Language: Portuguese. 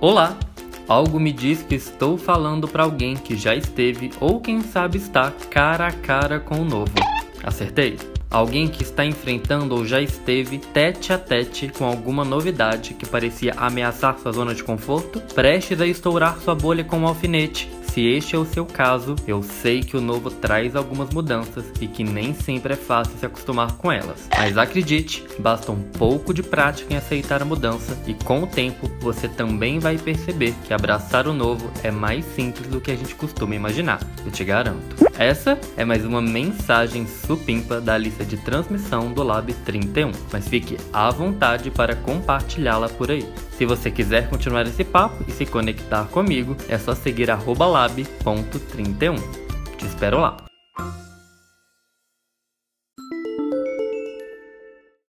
Olá! Algo me diz que estou falando para alguém que já esteve ou quem sabe está cara a cara com o novo. Acertei? Alguém que está enfrentando ou já esteve tete a tete com alguma novidade que parecia ameaçar sua zona de conforto, prestes a estourar sua bolha com um alfinete, se este é o seu caso, eu sei que o novo traz algumas mudanças e que nem sempre é fácil se acostumar com elas. Mas acredite, basta um pouco de prática em aceitar a mudança e com o tempo você também vai perceber que abraçar o novo é mais simples do que a gente costuma imaginar, eu te garanto. Essa é mais uma mensagem supimpa da lista de transmissão do Lab 31, mas fique à vontade para compartilhá-la por aí. Se você quiser continuar esse papo e se conectar comigo, é só seguir lab.31. Te espero lá.